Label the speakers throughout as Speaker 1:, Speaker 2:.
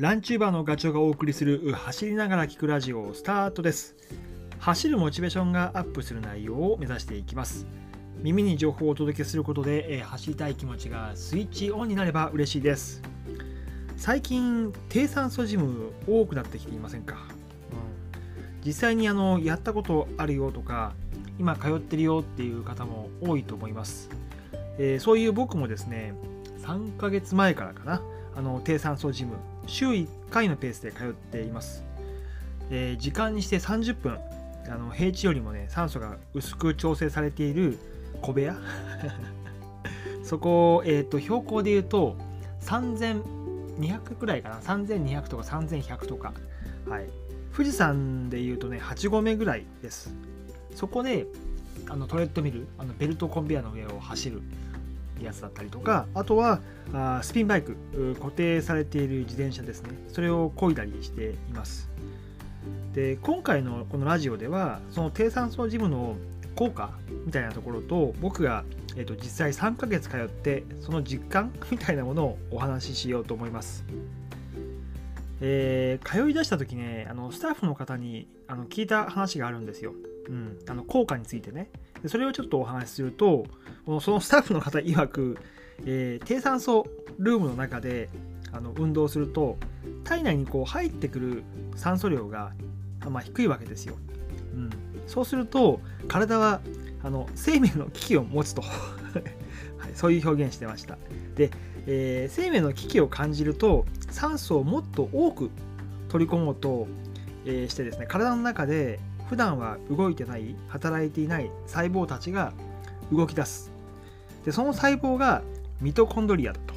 Speaker 1: ランチューバーのガチョウがお送りする走りながら聞くラジオスタートです。走るモチベーションがアップする内容を目指していきます。耳に情報をお届けすることで、えー走りたい気持ちがスイッチオンになれば嬉しいです。最近低酸素ジム多くなってきていませんか、うん、実際にあのやったことあるよとか今通ってるよっていう方も多いと思います、えーそういう僕もですね3ヶ月前からかなあの低酸素ジム週1回のペースで通っています、えー時間にして30分。あの平地よりもね酸素が薄く調整されている小部屋。そこ、えー、と標高で言うと3200くらいかな。3200とか3100とか、はい、富士山で言うとね8合目ぐらいです。そこであのトレッドミルあのベルトコンベヤの上を走る。やつだったりとかあとはあスピンバイク固定されている自転車ですね。それを漕いだりしています。で今回のこのラジオではその低酸素ジムの効果みたいなところと僕が、えー、と実際3ヶ月通ってその実感みたいなものをお話ししようと思います、えー通い出した時ねあのスタッフの方にあの聞いた話があるんですよ、うん、あの効果についてね。それをちょっとお話しするとそのスタッフの方曰く、えー低酸素ルームの中であの運動すると体内にこう入ってくる酸素量が、まあ、低いわけですよ、うん、そうすると体はあの生命の危機を持つと、はい、そういう表現してました。で、えー生命の危機を感じると酸素をもっと多く取り込もうと、えーしてですね体の中で普段は動いてない働いていない細胞たちが動き出す。でその細胞がミトコンドリアだと。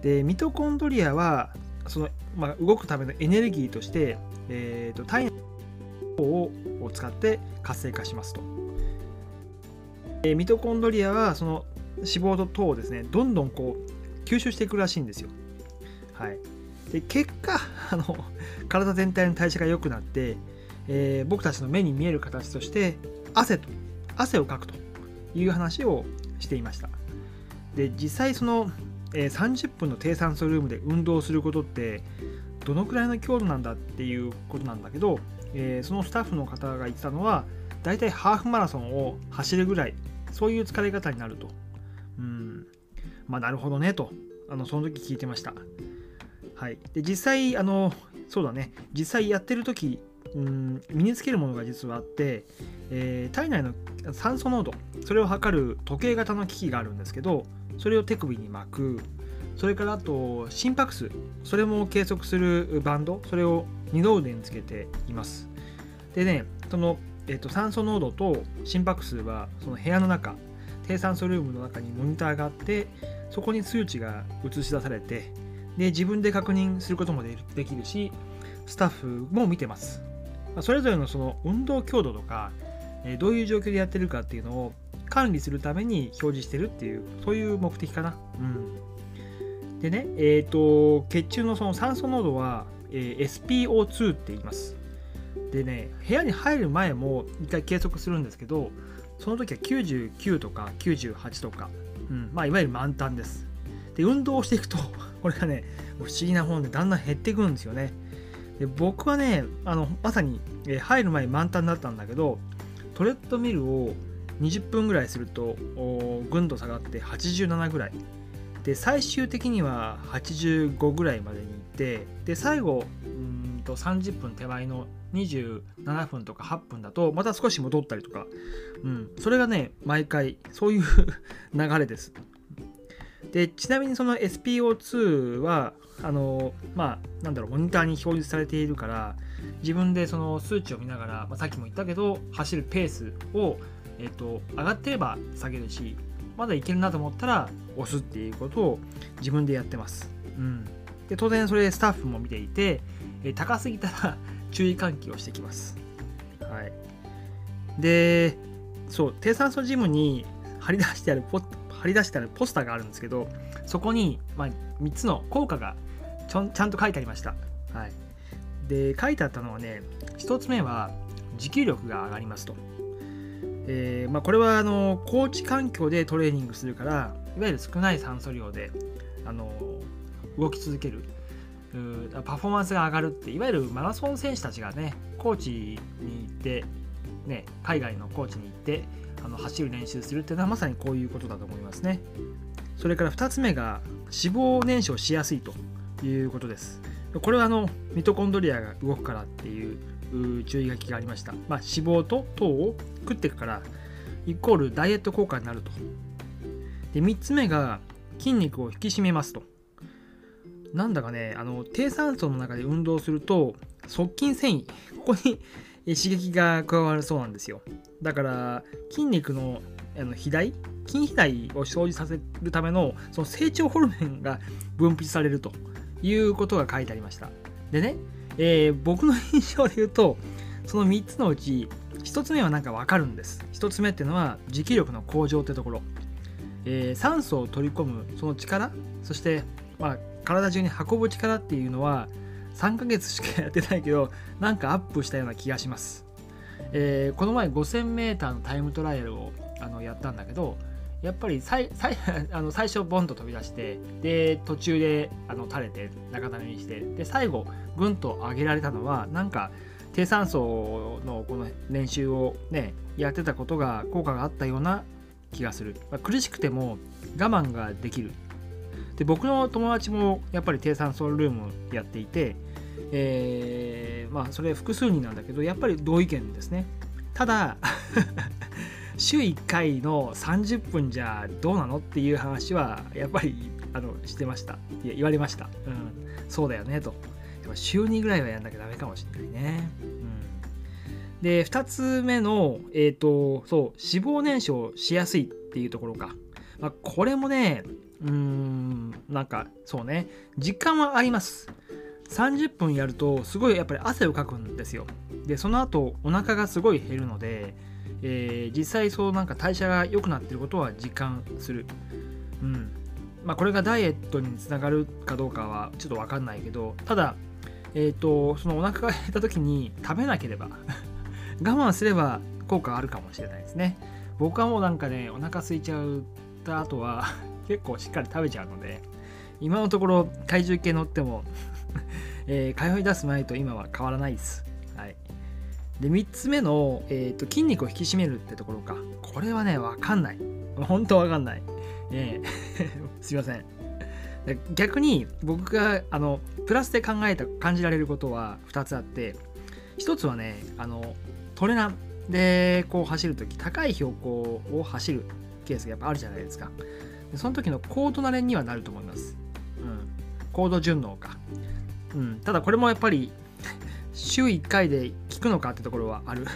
Speaker 1: でミトコンドリアはその、まあ、動くためのエネルギーとして、えー、と体内を使って活性化しますと、えミトコンドリアはその脂肪と糖をですねどんどんこう吸収していくらしいんですよ。はい。で結果あの体全体の代謝が良くなって、えー僕たちの目に見える形として汗と汗をかくという話をしていました。で実際その、えー30分の低酸素ルームで運動することってどのくらいの強度なんだっていうことなんだけど、えーそのスタッフの方が言ってたのはだいたいハーフマラソンを走るぐらいそういう疲れ方になると。うん。まあなるほどねとあのその時聞いてました。はい。で実際あのそうだね。実際やってる時うん身につけるものが実はあって、えー体内の酸素濃度それを測る時計型の機器があるんですけどそれを手首に巻く。それからあと心拍数それも計測するバンドそれを二の腕につけています。でねその、えっと酸素濃度と心拍数はその部屋の中低酸素ルームの中にモニターがあってそこに数値が映し出されてで自分で確認することもできるしスタッフも見てます。それぞれのその運動強度とか、えどういう状況でやってるかっていうのを管理するために表示してるっていうそういう目的かな。うん、でね、えー、と血中のその酸素濃度は、え SPO2 って言います。でね部屋に入る前も一回計測するんですけどその時は99とか98とか、うんまあ、いわゆる満タンです。で運動をしていくとこれがね不思議な本でだんだん減っていくんですよね。で僕はねあのまさに、え入る前満タンだったんだけどトレッドミルを20分ぐらいするとぐんと下がって87ぐらい。で最終的には85ぐらいまでに行ってで最後うんと30分手前の27分とか8分だとまた少し戻ったりとか、うん、それがね毎回そういう 流れです。でちなみにその SPO2 はあのまあなんだろうモニターに表示されているから自分でその数値を見ながら、まあ、さっきも言ったけど走るペースを、えっと上がってれば下げるしまだいけるなと思ったら押すっていうことを自分でやってます、うん、で当然それスタッフも見ていて、え高すぎたら 注意喚起をしてきます。はい。でそう低酸素ジムに貼り出してあるポッ貼り出してあるポスターがあるんですけどそこに、まあ、3つの効果がちょちゃんと書いてありました。はい、で書いてあったのはね1つ目は持久力が上がりますと。えーまあ、これはあの高地環境でトレーニングするからいわゆる少ない酸素量であの動き続けるパフォーマンスが上がるっていわゆるマラソン選手たちがねコーチに行って、ね、海外のコーチに行ってあの走る練習するっていうのはまさにこういうことだと思いますね。それから2つ目が脂肪燃焼しやすいということです。これはあのミトコンドリアが動くからっていう注意書きがありました、まあ、脂肪と糖を食っていくからイコールダイエット効果になると。で3つ目が筋肉を引き締めますと。なんだかねあの低酸素の中で運動すると側筋繊維ここに刺激が加わるそうなんですよ。だから筋肉のあの肥大？筋肥大を生じさせるためのその成長ホルモンが分泌されるということが書いてありました。でね、えー、僕の印象で言うとその3つのうち1つ目はなんかわかるんです。1つ目っていうのは持久力の向上ってところ、えー、酸素を取り込むその力そして、まあ、体中に運ぶ力っていうのは3ヶ月しかやってないけどなんかアップしたような気がします、えー、この前 5000m のタイムトライアルをあのやったんだけどやっぱり最最あの最初ボンと飛び出してで途中であの垂れて中谷にしてで最後ぐんと上げられたのはなんか低酸素のこの練習をねやってたことが効果があったような気がする、まあ、苦しくても我慢ができる。で僕の友達もやっぱり低酸素ルームやっていて、えー、まあそれ複数人なんだけどやっぱり同意見ですね。ただ 週1回の30分じゃどうなのっていう話はやっぱりあのしてました。いや言われました、うん、そうだよねと。週2ぐらいはやんなきゃダメかもしれないね、うん、で2つ目のえっ、ー、とそう脂肪燃焼しやすいっていうところか、まあ、これもねうーんなんかそうね実感はあります。30分やるとすごいやっぱり汗をかくんですよ。でその後お腹がすごい減るので、えー、実際そうなんか代謝が良くなってることは実感する。うん。まあこれがダイエットにつながるかどうかはちょっと分かんないけどただえっ、ー、とそのお腹が減った時に食べなければ 我慢すれば効果あるかもしれないですね。僕はもうなんかねお腹空いちゃった後は 結構しっかり食べちゃうので今のところ体重計乗っても えー、通い出す前と今は変わらないです。はい、で3つ目の、えーと、筋肉を引き締めるってところか。これはね分かんない。本当分かんない、えー、すいません。逆に僕があのプラスで考えた感じられることは2つあって1つはねあのトレランでこう走るとき高い標高を走る。ケースがやっぱあるじゃないですかその時の高度なれにはなると思います。うん。高度順応か。うん。ただこれもやっぱり週1回で効くのかってところはある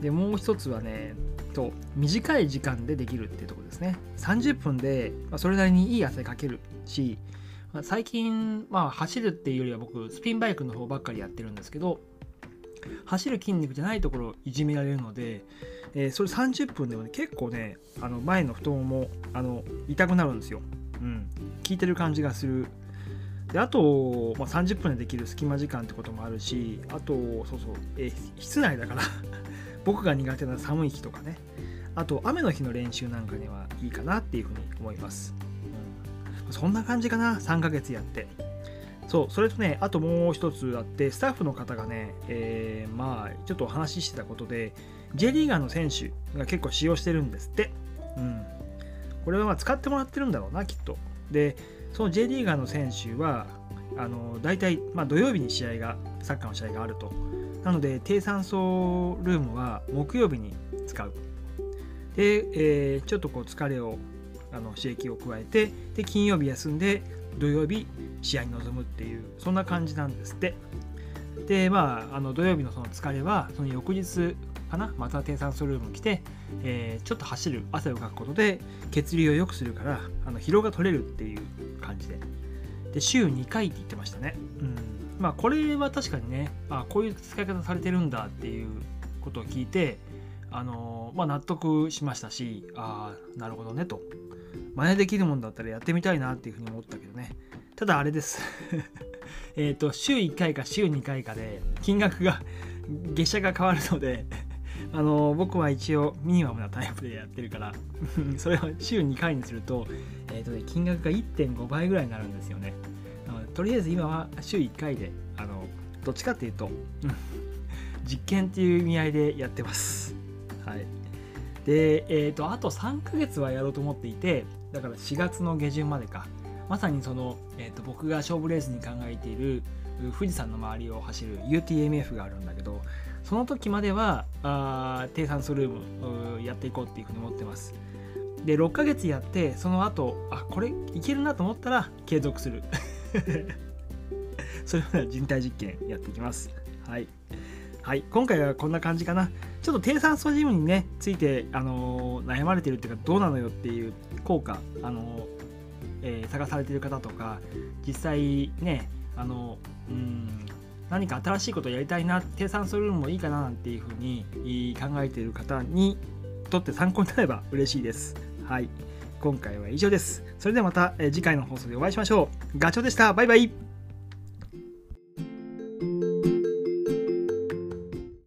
Speaker 1: で、もう一つはね、と短い時間でできるっていうところですね。30分で、まあ、それなりにいい汗かけるし、まあ、最近、まあ、走るっていうよりは僕、スピンバイクの方ばっかりやってるんですけど、走る筋肉じゃないところをいじめられるので、えー、それ30分でもね結構ねあの前の太ももあの痛くなるんですよ、うん、効いてる感じがする。であと、まあ、30分でできる隙間時間ってこともあるしあとそうそう、えー、室内だから 僕が苦手な寒い日とかね。あと雨の日の練習なんかにはいいかなっていうふうに思います、うん、そんな感じかな3ヶ月やって。そうそれとねあともう一つあってスタッフの方がね、えー、まあちょっとお話ししてたことで J リーガーの選手が結構使用してるんですって。うん。これはまあ使ってもらってるんだろうな、きっと。で、その J リーガーの選手は、あの大体、まあ、土曜日に試合が、サッカーの試合があると。なので、低酸素ルームは木曜日に使う。で、えー、ちょっとこう疲れを、あの刺激を加えて、で、金曜日休んで、土曜日試合に臨むっていう、そんな感じなんですって。で、まあ、あの土曜日のその疲れは、その翌日、かなまた低酸素ルーム来て、えー、ちょっと走る汗をかくことで血流を良くするからあの疲労が取れるっていう感じで。で週2回って言ってましたね。うん。まあこれは確かにねあこういう使い方されてるんだっていうことを聞いてあのまあ納得しましたしああなるほどねと。真似できるもんだったらやってみたいなっていうふうに思ったけどね。ただあれです。えっと週1回か週2回かで金額が月謝が変わるので あの僕は一応ミニマムなタイプでやってるから それを週2回にすると,、えーとね、金額が1.5倍ぐらいになるんですよね。とりあえず今は週1回であのどっちかっていうと実験っていう意味合いでやってます。はい。でえっ、ー、とあと3ヶ月はやろうと思っていてだから4月の下旬までか。まさにその、えーと、僕が勝負レースに考えている富士山の周りを走る UTMF があるんだけどその時まではあ低酸素ルームやっていこうっていうふうに思ってます。で6ヶ月やってその後あこれいけるなと思ったら継続する。それでは人体実験やっていきます。はい。はい、今回はこんな感じかな。ちょっと低酸素ジムにね、ついて、あのー、悩まれてるっていうか、どうなのよっていう効果、あのー、えー、探されてる方とか、実際ね、あのうん何か新しいことやりたいな低酸素ルームもいいかななんていうふうに考えている方にとって参考になれば 嬉しいです。はい。今回は以上です。それではまた次回の放送でお会いしましょう。ガチョウでした。バイバイ。